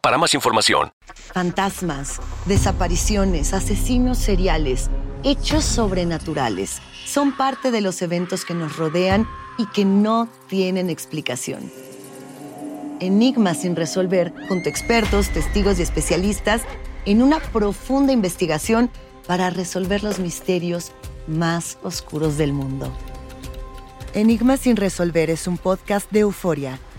para más información. Fantasmas, desapariciones, asesinos seriales, hechos sobrenaturales son parte de los eventos que nos rodean y que no tienen explicación. Enigmas sin resolver, junto a expertos, testigos y especialistas, en una profunda investigación para resolver los misterios más oscuros del mundo. Enigmas sin resolver es un podcast de euforia.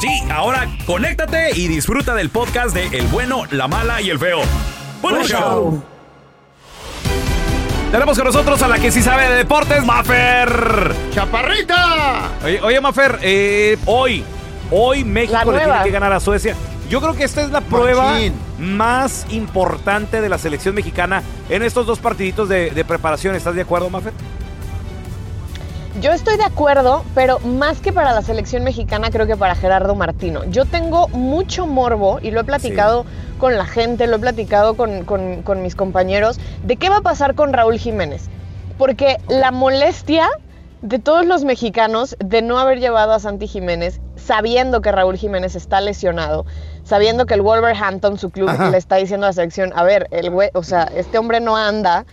Sí, ahora conéctate y disfruta del podcast de El bueno, la mala y el feo. ¡Buen show! Tenemos con nosotros a la que sí sabe de deportes, Mafer. ¡Chaparrita! Oye, oye Mafer, eh, hoy, hoy México le tiene que ganar a Suecia. Yo creo que esta es la prueba Machín. más importante de la selección mexicana en estos dos partiditos de, de preparación. ¿Estás de acuerdo, Mafer? Yo estoy de acuerdo, pero más que para la selección mexicana, creo que para Gerardo Martino. Yo tengo mucho morbo y lo he platicado con la gente, lo he platicado con, con- con mis compañeros, de qué va a pasar con Raúl Jiménez. Porque la molestia de todos los mexicanos de no haber llevado a Santi Jiménez, sabiendo que Raúl Jiménez está lesionado, sabiendo que el Wolverhampton, su club, Ajá. le está diciendo a la selección, a ver, el güey, o sea, este hombre no anda,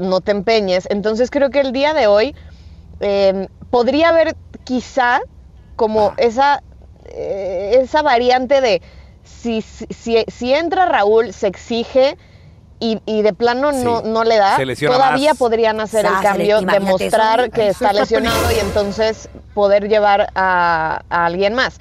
no te empeñes. Entonces creo que el día de hoy eh, podría haber quizá como esa, eh, esa variante de si, si, si- si entra Raúl, se exige y, y de plano no, Sí. no le da, todavía más. podrían hacer el Sásale, cambio, demostrar que Eso está está lesionado y entonces poder llevar a, a alguien más.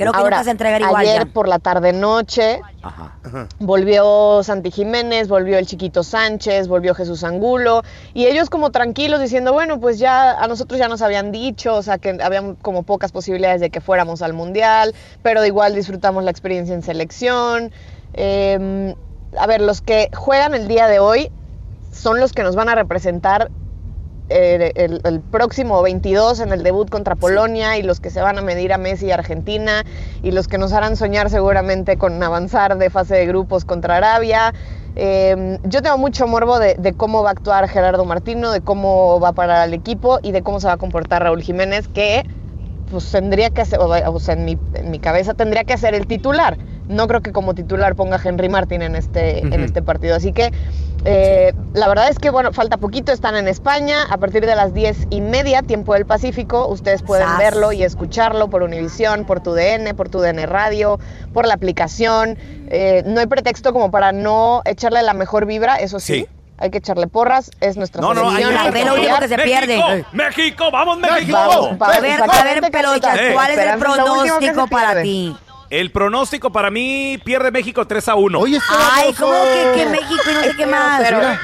Creo que Ahora, nunca se entregar igual ayer ya. por la tarde-noche Ajá. Volvió Santi Jiménez, volvió el chiquito Sánchez, volvió Jesús Angulo, y ellos como tranquilos diciendo, bueno, pues ya a nosotros ya nos habían dicho, o sea, que habían como pocas posibilidades de que fuéramos al Mundial, pero igual disfrutamos la experiencia en selección. Eh, a ver, los que juegan el día de hoy son los que nos van a representar eh, el, el próximo 22 en el debut contra Polonia y los que se van a medir a Messi y Argentina y los que nos harán soñar seguramente con avanzar de fase de grupos contra Arabia. Eh, yo tengo mucho morbo de, de cómo va a actuar Gerardo Martino, de cómo va a parar al equipo y de cómo se va a comportar Raúl Jiménez, que pues tendría que ser, o sea, en mi, en mi cabeza tendría que ser el titular. No creo que como titular ponga a Henry Martin en este, en este partido. Así que eh, la verdad es que, bueno, falta poquito, están en España. A partir de las diez y media, tiempo del Pacífico, ustedes pueden Sas. verlo y escucharlo por Univisión, por tu DN, por tu DN Radio, por la aplicación. Eh, no hay pretexto como para no echarle la mejor vibra, eso sí. Sí. hay que echarle porras, es nuestra No, no, que ve lo último apoyar. que se México, pierde. México, vamos México. Vamos, vamos, A ver, a ver, Carita. ¿cuál es el pronóstico para ti? El pronóstico para mí pierde México 3 a 1. Oye, Ay. ¿cómo que, que México y no sé qué más? Mira.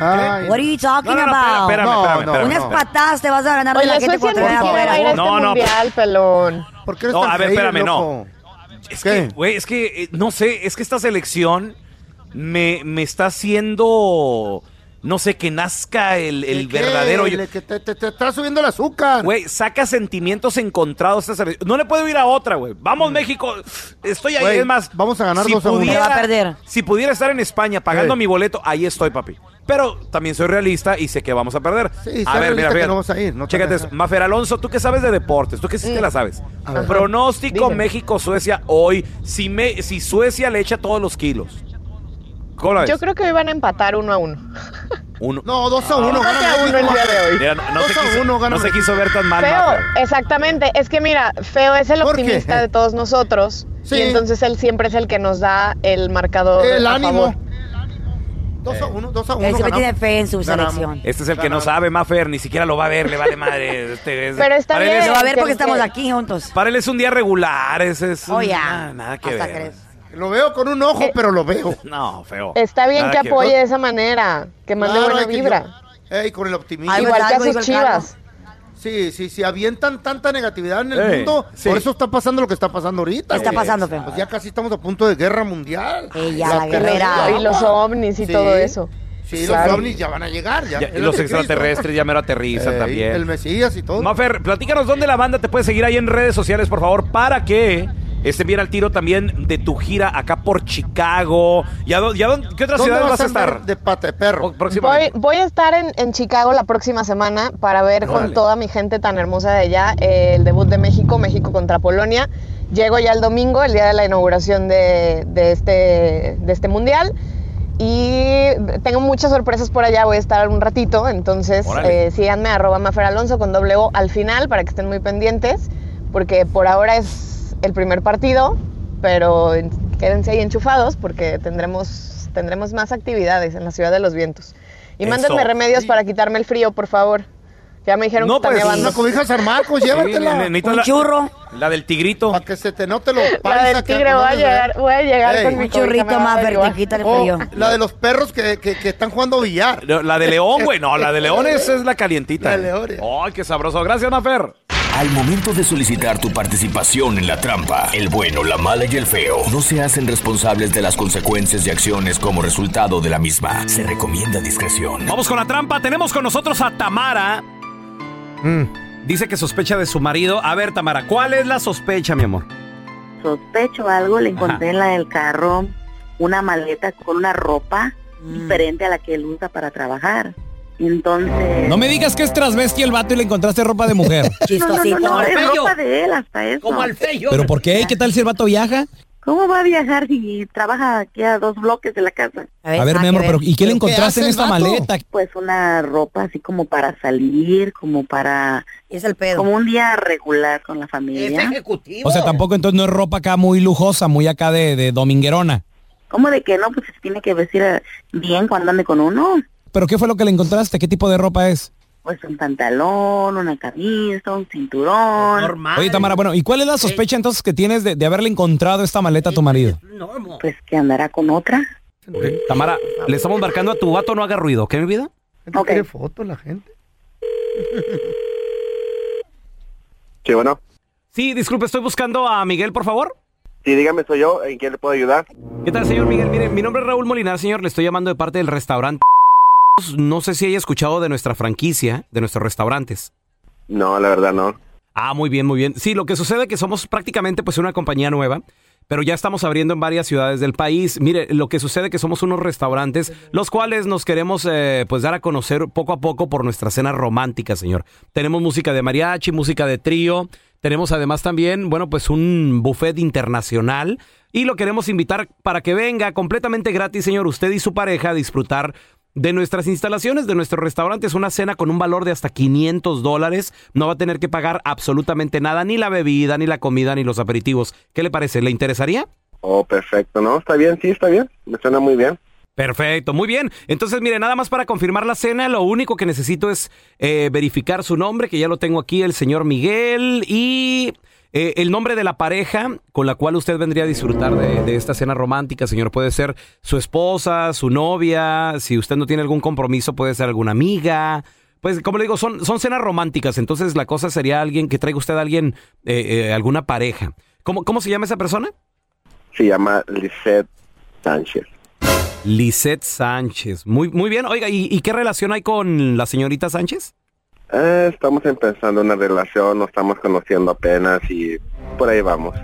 Ay. What are you talking No, no, no, about? espérame, No, espérame, no, espérame, Unas patadas te vas a ganar de la gente cuando te afuera. este No, no, mundial, pelón. ¿Por qué eres No, tan a ver, espérame, no. Es ¿Qué? que, güey, es que, eh, no sé, es que esta selección me, me está haciendo, no sé, que nazca el, el ¿Qué? verdadero... yo- que te, te- te está subiendo el azúcar. Güey, saca sentimientos encontrados. No le puedo ir a otra, güey. Vamos, México. Estoy ahí, Mm. Es más. vamos a ganar si 2 a 1. pudiera- Se va a perder. Si pudiera estar en España pagando mi boleto, ahí estoy, papi. Pero también soy realista y sé que vamos a perder. Sí, a ver, mira, fíjate. no vas a ir, no Chécate, eso. Mafer Alonso, tú que sabes de deportes, tú que sí te la sabes. A ver. Pronóstico. México-Suecia hoy. Si, me, si Suecia le echa todos los kilos. ¿Cómo la ves? Yo creo que hoy van a empatar uno a uno. Uno. No, 2 a 1. Creo que a uno el día de hoy. Mira, no, no se 2 a quiso, 1 gana no se quiso ver tan mal. Feo, Mafer. exactamente. Es que mira, Feo es el optimista de todos nosotros. Sí. Y entonces él siempre es el que nos da el marcador. El a ánimo. favor. 2 a 1, 2 a 1. Él siempre tiene fe en su selección. Este es el que no sabe, Mafer, ni siquiera lo va a ver, le vale madre. Este, es- Pero está para él bien. es- Lo va a ver porque que- estamos aquí juntos. para él es un día regular, ese es Oh, un- ya. nada, nada que Hasta ver. crees. Lo veo con un ojo, pero lo veo. No, feo. Está bien Nada que apoye de esa manera, que mande Claro, buena que vibra. yo- Ey, con el optimismo. Algo Igual que a sus chivas. Sí, sí, sí, avientan tanta negatividad en el Eh, mundo. sí. Por eso está pasando lo que está pasando ahorita. ¿Qué está güey. pasando, Feo? Pues ya casi estamos a punto de guerra mundial. Ella, la guerrera. Y los ovnis y Sí. todo eso. Sí, Claro. los ovnis ya van a llegar. Ya, Ya, y los extraterrestres ya mero aterrizan también. El Mesías y todo. Mafer, platícanos dónde la banda te puede seguir ahí en redes sociales, por favor, para que estén bien al tiro también de tu gira acá por Chicago. ¿Y a dó- y a dónde- qué otras ¿Dónde ciudades vas a estar? De pata de perro. Voy, voy a estar en, en Chicago la próxima semana para ver con toda mi gente tan hermosa de allá eh, el debut de México, México contra Polonia. Llego ya el domingo, el día de la inauguración de, de este, de este mundial. Y tengo muchas sorpresas por allá, voy a estar un ratito, entonces eh, síganme arroba Mafer Alonso con doble O al final para que estén muy pendientes, porque por ahora es el primer partido, pero quédense ahí enchufados porque tendremos, tendremos más actividades en la Ciudad de los Vientos. Y Eso. mándenme remedios para quitarme el frío, por favor. Ya me dijeron No, que pues. Una cobija San Marcos, Sí, llévatela. necesito Un la- churro. La del tigrito. Para que se te note lo La del tigre, voy a llegar, voy a llegar Ey. con mi Un churrito más, Fer, averiguar. te quita el O frío. la de los perros que, que, que están jugando billar. La de León, güey. No, la de León es, es la calientita. La de León. Ay, qué sabroso. Gracias, Mafer. Al momento de solicitar tu participación en la trampa, el bueno, la mala y el feo no se hacen responsables de las consecuencias y acciones como resultado de la misma. Se recomienda discreción. Vamos con la trampa. Tenemos con nosotros a Tamara. Mm. Dice que sospecha de su marido. A ver, Tamara, ¿cuál es la sospecha, mi amor? sospecho algo, le encontré en la del carro una maleta con una ropa diferente a la que él usa para trabajar. Entonces... No me digas que es transvesti el vato y le encontraste ropa de mujer. No, no, no, no, es ropa de él hasta eso. ¿Pero por qué? ¿Qué tal si el vato viaja? ¿Cómo va a viajar si trabaja aquí a dos bloques de la casa? A ver, nada mi amor, pero ¿y qué le ¿Pero qué encontraste en esta vato? maleta? Pues una ropa así como para salir, como para... Es el pedo. Como un día regular con la familia. O sea, tampoco entonces no es ropa acá muy lujosa, muy acá de, de dominguerona. ¿Cómo de que no? Pues se tiene que vestir eh, bien cuando ande con uno. ¿Pero qué fue lo que le encontraste? ¿Qué tipo de ropa es? Pues un pantalón, una camisa, un cinturón. Oye, Tamara, bueno, ¿y cuál es la sospecha entonces que tienes de, de haberle encontrado esta maleta a tu marido? Pues que andará con otra. Ok, Tamara, le estamos marcando a tu vato, no haga ruido, ¿qué, mi vida? ¿No Ok. quiere fotos la gente? Sí, bueno. Sí, disculpe, estoy buscando a Miguel, por favor. Sí, dígame, soy yo. ¿En qué le puedo ayudar? ¿Qué tal, señor Miguel? Mire, mi nombre es Raúl Molinar, señor. Le estoy llamando de parte del restaurante. No sé si haya escuchado de nuestra franquicia, de nuestros restaurantes. No, la verdad no. Ah, muy bien, muy bien. Sí, lo que sucede es que somos prácticamente pues una compañía nueva, pero ya estamos abriendo en varias ciudades del país. Mire, lo que sucede es que somos unos restaurantes, los cuales nos queremos eh, pues dar a conocer poco a poco por nuestra cena romántica, señor. Tenemos música de mariachi, música de trío, tenemos además también, bueno, pues un buffet internacional y lo queremos invitar para que venga completamente gratis, señor, usted y su pareja a disfrutar de nuestras instalaciones, de nuestro restaurante. Es una cena con un valor de hasta 500 dólares. No va a tener que pagar absolutamente nada, ni la bebida, ni la comida, ni los aperitivos. ¿Qué le parece? ¿Le interesaría? Oh, perfecto, ¿no? Está bien, sí, está bien. Me suena muy bien. Perfecto, muy bien. Entonces, mire, nada más para confirmar la cena, lo único que necesito es eh, verificar su nombre, que ya lo tengo aquí, el señor Miguel, y eh, el nombre de la pareja con la cual usted vendría a disfrutar de, de esta cena romántica, señor. Puede ser su esposa, su novia, si usted no tiene algún compromiso, puede ser alguna amiga. Pues, como le digo, son, son cenas románticas, entonces la cosa sería alguien que traiga usted a alguien, eh, eh, alguna pareja. ¿Cómo, ¿Cómo se llama esa persona? Se llama Lisette Sánchez. Lisette Sánchez. Muy, muy bien. Oiga, ¿y, y qué relación hay con la señorita Sánchez? Eh, estamos empezando una relación, nos estamos conociendo apenas y por ahí vamos.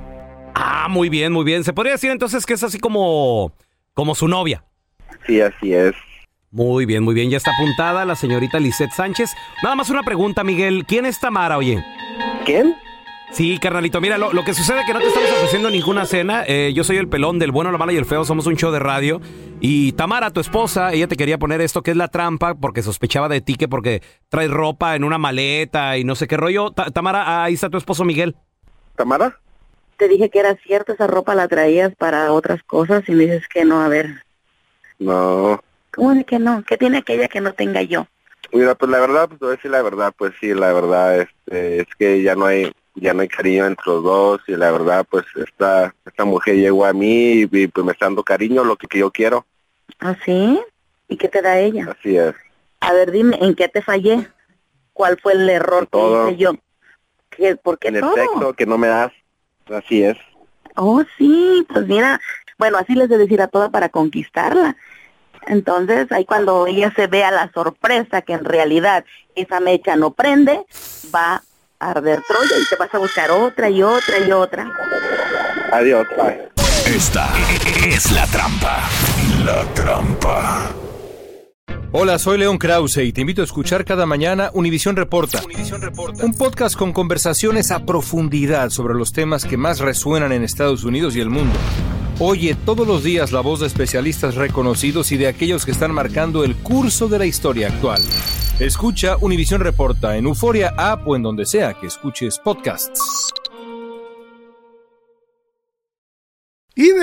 Ah, muy bien, muy bien. ¿Se podría decir entonces que es así como, como su novia? Sí, así es. Muy bien, muy bien. Ya está apuntada la señorita Lisette Sánchez. Nada más una pregunta, Miguel. ¿Quién es Tamara, oye? ¿Quién? Sí, carnalito, mira, lo, lo que sucede es que no te estamos ofreciendo ninguna cena. Eh, yo soy el pelón del bueno, la mala y el feo. Somos un show de radio. Y Tamara, tu esposa, ella te quería poner esto que es la trampa porque sospechaba de ti que porque traes ropa en una maleta y no sé qué rollo. Ta- Tamara, ahí está tu esposo Miguel. ¿Tamara? Te dije que era cierto, esa ropa la traías para otras cosas y me dices que no, a ver. No. ¿Cómo de que no? ¿Qué tiene aquella que no tenga yo? Mira, pues la verdad, pues te voy a decir la verdad, pues sí, la verdad, este, es que ya no hay, ya no hay cariño entre los dos y la verdad, pues esta, esta mujer llegó a mí y, y, pues me está dando cariño, lo que, que yo quiero. ¿Ah, sí? ¿Y qué te da ella? Así es. A ver, dime, ¿en qué te fallé? ¿Cuál fue el error que todo. hice yo? ¿Qué, ¿Por qué En el todo? sexo que no me das, así es. Oh, sí, pues mira, bueno, así les de decir a toda para conquistarla. Entonces, ahí cuando ella se vea la sorpresa que en realidad esa mecha no prende, va a arder Troya y te vas a buscar otra y otra y otra. Adiós, bye. Esta es la trampa. La trampa. Hola, soy León Krause y te invito a escuchar cada mañana Univisión Reporta. Un podcast con conversaciones a profundidad sobre los temas que más resuenan en Estados Unidos y el mundo. Oye todos los días la voz de especialistas reconocidos y de aquellos que están marcando el curso de la historia actual. Escucha Univisión Reporta en Euforia App o en donde sea que escuches podcasts.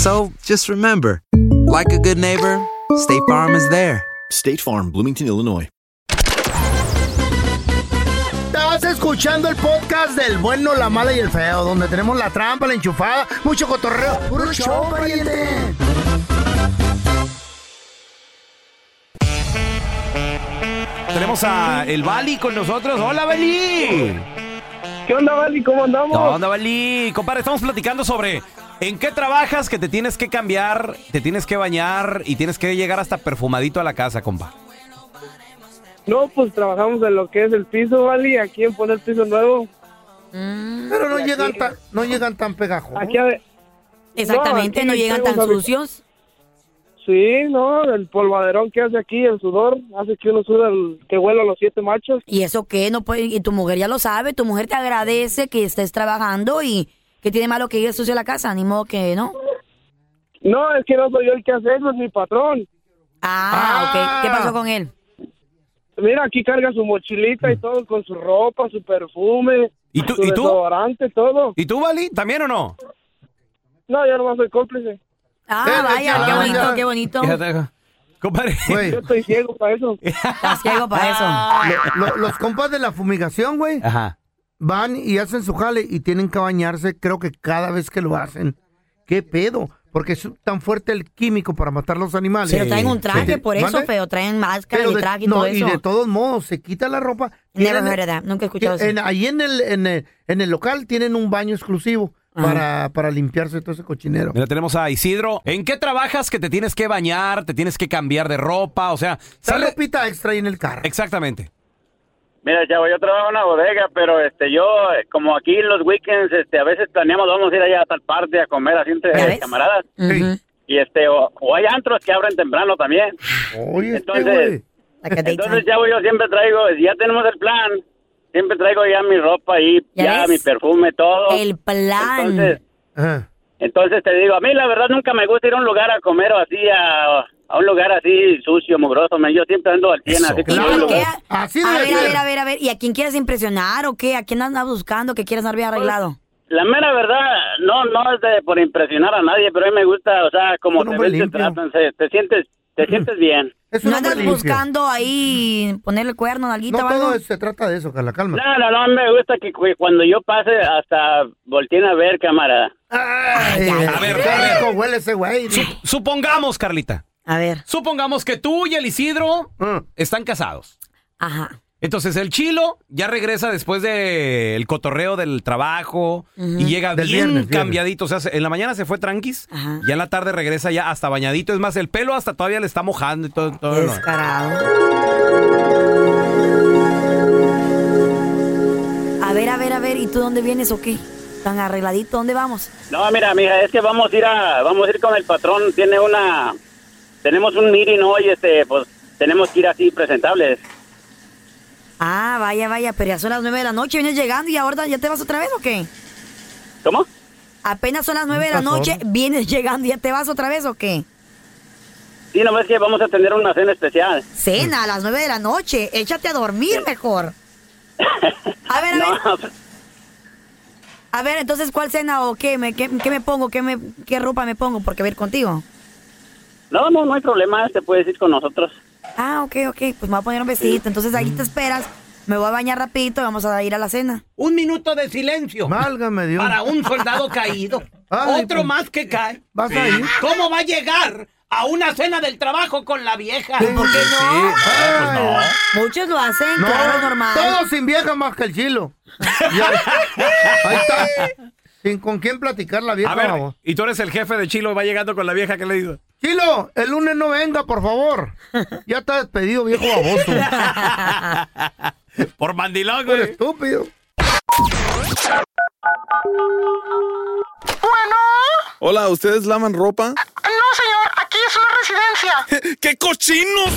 So just remember, like a good neighbor, State Farm is there. State Farm, Bloomington, Illinois. Estás escuchando el podcast del bueno, la mala y el feo, donde tenemos la trampa, la enchufada, mucho cotorreo. ¡Puro show, pariente! Tenemos a el Bali con nosotros. ¡Hola, Bali! ¿Qué onda, Bali? ¿Cómo andamos? ¿Qué onda, Bali? Compadre, estamos platicando sobre en qué trabajas, que te tienes que cambiar, te tienes que bañar y tienes que llegar hasta perfumadito a la casa, compa. No, pues trabajamos en lo que es el piso, Bali, aquí en poner piso nuevo. Pero no llegan, tan, no llegan tan pegajosos. Aquí a- Exactamente, no, aquí llegan tan sucios. Sí, no, el polvaderón que hace aquí, el sudor, hace que uno suda, el, que huela a los siete machos. ¿Y eso qué? No puede, y tu mujer ya lo sabe, tu mujer te agradece que estés trabajando y que tiene malo que llegue sucio a la casa, ni modo que no. No, es que no soy yo el que hace eso, es mi patrón. Ah, ok. ¿Qué pasó con él? Mira, aquí carga su mochilita y todo con su ropa, su perfume, ¿Y tú- su y tú? desodorante, todo. ¿Y tú, Vali? ¿También o no? No, yo no soy cómplice. Ah, Eh, vaya, ya, qué bonito, qué bonito. Compadre. Yo estoy ciego para eso. Estás ciego para eso. lo- lo- los compas de la fumigación, güey, Ajá. Van y hacen su jale y tienen que bañarse, creo que cada vez que lo hacen. ¿Qué pedo? Porque es tan fuerte el químico para matar los animales. Pero traen un traje, Sí. por eso, ¿Mande? feo. Traen máscara Pero y de- traje y no, todo y eso. de todos modos, se quita la ropa. Never Tienen- heard of that. Nunca he escuchado en- eso. ahí en el, en, el, en el local tienen un baño exclusivo para, para limpiarse todo ese cochinero. Mira, tenemos a Isidro. ¿En qué trabajas que te tienes que bañar, te tienes que cambiar de ropa? O sea, Sale sale... ropita extra ahí en el carro. Exactamente. Mira, chavo, yo trabajo en una bodega, pero este, yo, eh, como aquí en los weekends, este, a veces planeamos, vamos a ir allá a tal parte a comer así entre camaradas. Y este, o, o hay antros que abren temprano también. Oye, este Entonces, daytime. Entonces, chavo, yo siempre traigo, ya tenemos el plan, siempre traigo ya mi ropa ahí, ¿Ya mi perfume, todo. El plan. Entonces, Ajá. entonces te digo, a mí la verdad nunca me gusta ir a un lugar a comer o así, a, a un lugar así sucio, mugroso. man. Yo siempre ando al 100, Eso. así. Así a debe ver, a ver, a ver, a ver. ¿Y a quién quieres impresionar o qué? ¿A quién andas buscando que quieres bien arreglado? La mera verdad, no, no es de por impresionar a nadie, pero a mí me gusta, o sea, como te ven, te tratan, se- te sientes, te sientes bien. Es ¿No andas buscando ahí ponerle cuerno, nalguita No o algo? se trata de eso, Carla, calma. No, no, no, me gusta que cu- cuando yo pase hasta volteen a ver, cámara. Ay, A ver, qué a ver. rico huele ese güey. Supongamos, Carlita. A ver. Supongamos que tú y el Isidro Ah. están casados. Ajá. Entonces el chilo ya regresa después del cotorreo del trabajo y llega Del bien viernes, viernes. cambiadito. O sea, se- en la mañana se fue tranquis, Ajá. ya en la tarde regresa ya hasta bañadito. Es más, el pelo hasta todavía le está mojando y todo. todo Descarado. A ver, a ver, a ver. ¿Y tú dónde vienes o qué? ¿Tan arregladito? ¿Dónde vamos? No, mira, mija, es que vamos a ir a, vamos a ir con el patrón, tiene una, tenemos un meeting hoy, este, pues, tenemos que ir así presentables. Ah, vaya, vaya. Pero ya son las nueve de la noche. Vienes llegando y ahora ya te vas otra vez o qué? ¿Cómo? Apenas son las nueve de la noche. ¿Vienes llegando y ya te vas otra vez o qué? Sí, no ves que vamos a tener una cena especial. Cena a las nueve de la noche. Échate a dormir mejor. A ver, a ver. No, pues, A ver, entonces, ¿cuál cena o qué? ¿Me, qué, qué me pongo? ¿Qué, me, ¿Qué ropa me pongo? Porque voy a ir contigo. No, no, no hay problema, te puedes ir con nosotros. Ah, ok, ok. Pues me voy a poner un vestidito. Entonces ahí te esperas. Me voy a bañar rapidito y vamos a ir a la cena. Un minuto de silencio Válgame Dios. para un soldado caído. Ay, Otro pues, más que cae. ¿Vas a ir? ¿Cómo va a llegar a una cena del trabajo con la vieja? Sí, ¿Por qué sí, no? sí. Ay, Muchos lo hacen, No, claro, es normal. Todos sin vieja más que el chilo. Ahí está. Sin con quién platicar la vieja. A ver, y tú eres el jefe de Chilo, va llegando con la vieja que le digo. Chilo, el lunes no venga, por favor. Ya está despedido, viejo baboso. Por mandilón, Por estúpido. Hola, ¿ustedes lavan ropa? No, señor, aquí es una residencia. ¡Qué cochinos!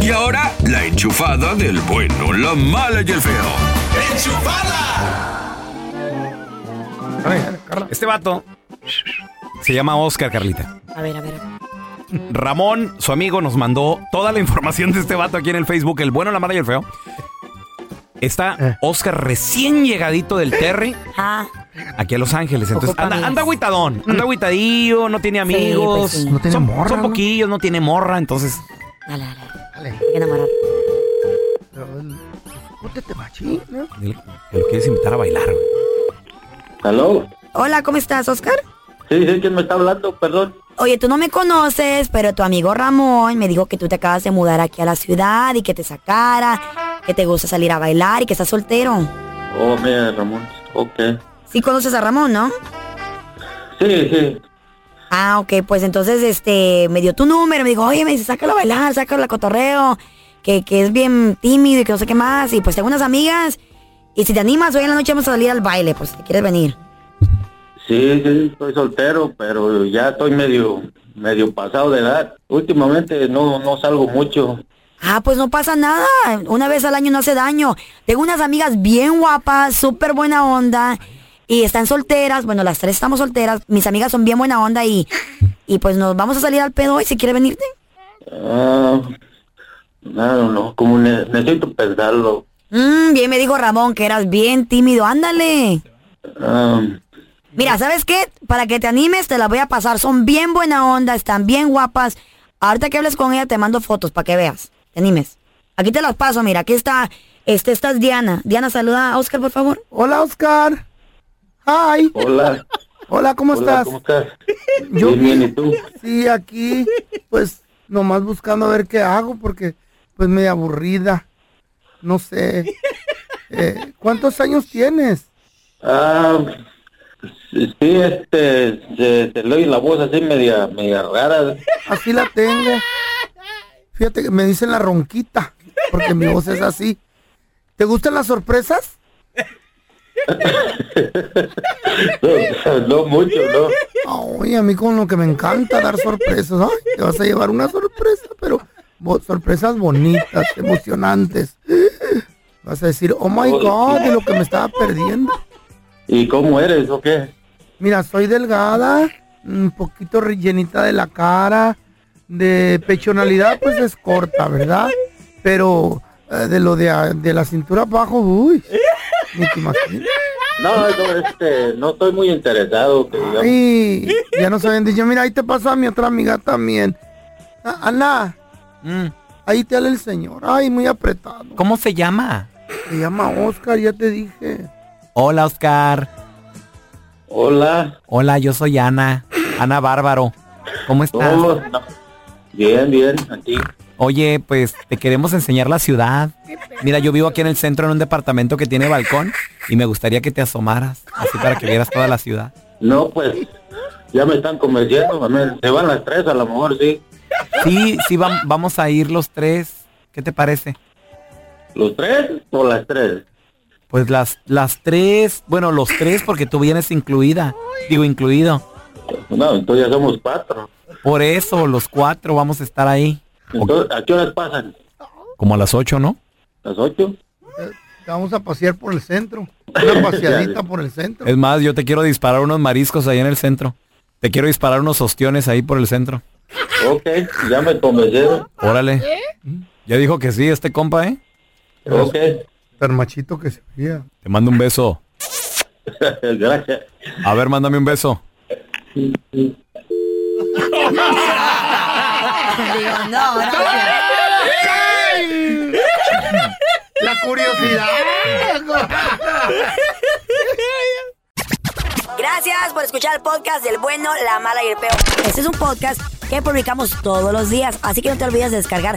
Y ahora, la enchufada del bueno, la mala y el feo. Carla. Este vato se llama Oscar, Carlita. A ver, a ver. Ramón, su amigo, nos mandó toda la información de este vato aquí en el Facebook, el bueno, la mala y el feo. Está Eh. Oscar recién llegadito del Terry Ah, aquí a Los Ángeles. Entonces Ocupa anda, anda agüitadón, anda agüitadillo, no tiene amigos. pues sí. No tiene son, morra, son ¿no? poquillos, no tiene morra, entonces. dale, dale. Dale. Hay que enamorar. Cúrtete, machín, ¿no? lo quieres invitar a bailar, güey. ¿Aló? Hola, ¿cómo estás, Oscar? Sí, sí, ¿quién me está hablando? Perdón. Oye, tú no me conoces, pero tu amigo Ramón me dijo que tú te acabas de mudar aquí a la ciudad y que te sacara, que te gusta salir a bailar y que estás soltero. Oh, mira, Ramón. Ok. Sí conoces a Ramón, ¿no? Sí, sí. Ah, ok, pues entonces este me dio tu número, me dijo, oye, me dice, sácalo a bailar, sácalo a cotorreo, que, que es bien tímido y que no sé qué más. Y pues tengo unas amigas, y si te animas, hoy en la noche vamos a salir al baile, pues si te quieres venir. Sí, sí, estoy soltero, pero ya estoy medio, medio pasado de edad. Últimamente no, no salgo mucho. Ah, pues no pasa nada. Una vez al año no hace daño. Tengo unas amigas bien guapas, súper buena onda. Y están solteras. Bueno, las tres estamos solteras. Mis amigas son bien buena onda y, y pues nos vamos a salir al pedo hoy si quieres venirte. Ah, No, no, no, como ne- necesito pensarlo. Mm, bien me dijo Ramón que eras bien tímido. Ándale. Ah, Mira, ¿sabes qué? Para que te animes, te las voy a pasar. Son bien buena onda, están bien guapas. Ahorita que hables con ella, te mando fotos para que veas. Te animes. Aquí te las paso, mira. Aquí está, este, esta es Diana. Diana, saluda a Oscar, por favor. Hola, Oscar. Hi. Hola. Hola, ¿cómo Hola, estás? ¿cómo estás? Yo Bien, bien, ¿y tú? Sí, aquí, pues, nomás buscando a ver qué hago, porque, pues, medio aburrida. No sé. Eh, ¿Cuántos años tienes? Ah, sí, este, se, se le oye la voz así media, media rara. Así la tengo. Fíjate que me dicen la ronquita, porque mi voz es así. ¿Te gustan las sorpresas? No, no mucho, ¿no? Ay, a mí con lo que me encanta dar sorpresas. Ay, te vas a llevar una sorpresa, pero sorpresas bonitas, emocionantes. Vas a decir, oh my God, de lo que me estaba perdiendo. ¿Y cómo eres o qué? Mira, soy delgada, un poquito rellenita de la cara, de pechonalidad pues es corta, ¿verdad? Pero eh, de lo de, de la cintura abajo, uy, ni te imaginas. No, no, este, no estoy muy interesado. Que. Ay, ya nos habían dicho, mira, ahí te pasa a mi otra amiga también. Ah, Ana, ahí te habla el señor. Ay, muy apretado. ¿Cómo se llama? Se llama Oscar, ya te dije. Hola, Oscar. Hola. Hola, yo soy Ana. Ana Bárbaro. ¿Cómo estás? Oh, no. Bien, bien, aquí. Oye, pues te queremos enseñar la ciudad. Mira, yo vivo aquí en el centro en un departamento que tiene balcón y me gustaría que te asomaras, así para que vieras toda la ciudad. No, pues, ya me están convenciendo. Se van las tres, a lo mejor sí. Sí, sí, vam- vamos a ir los tres. ¿Qué te parece? ¿Los tres o las tres? Pues las, las tres, bueno, los tres porque tú vienes incluida, digo incluido. No, entonces ya somos cuatro. Por eso, los cuatro vamos a estar ahí. Entonces, ¿a qué horas pasan? Como a las ocho, ¿no? ¿Las ocho? Te vamos a pasear por el centro. Una paseadita por el centro. Es más, yo te quiero disparar unos mariscos ahí en el centro. Te quiero disparar unos ostiones ahí por el centro. Ok, ya me convencieron. Órale. Ya dijo que sí, este compa, ¿eh? Ok. Tan machito que se veía. Te mando un beso. Gracias. A ver, mándame un beso. Digo, no, La curiosidad. Gracias por escuchar el podcast del bueno, la mala y el peor. Este es un podcast que publicamos todos los días, así que no te olvides de descargar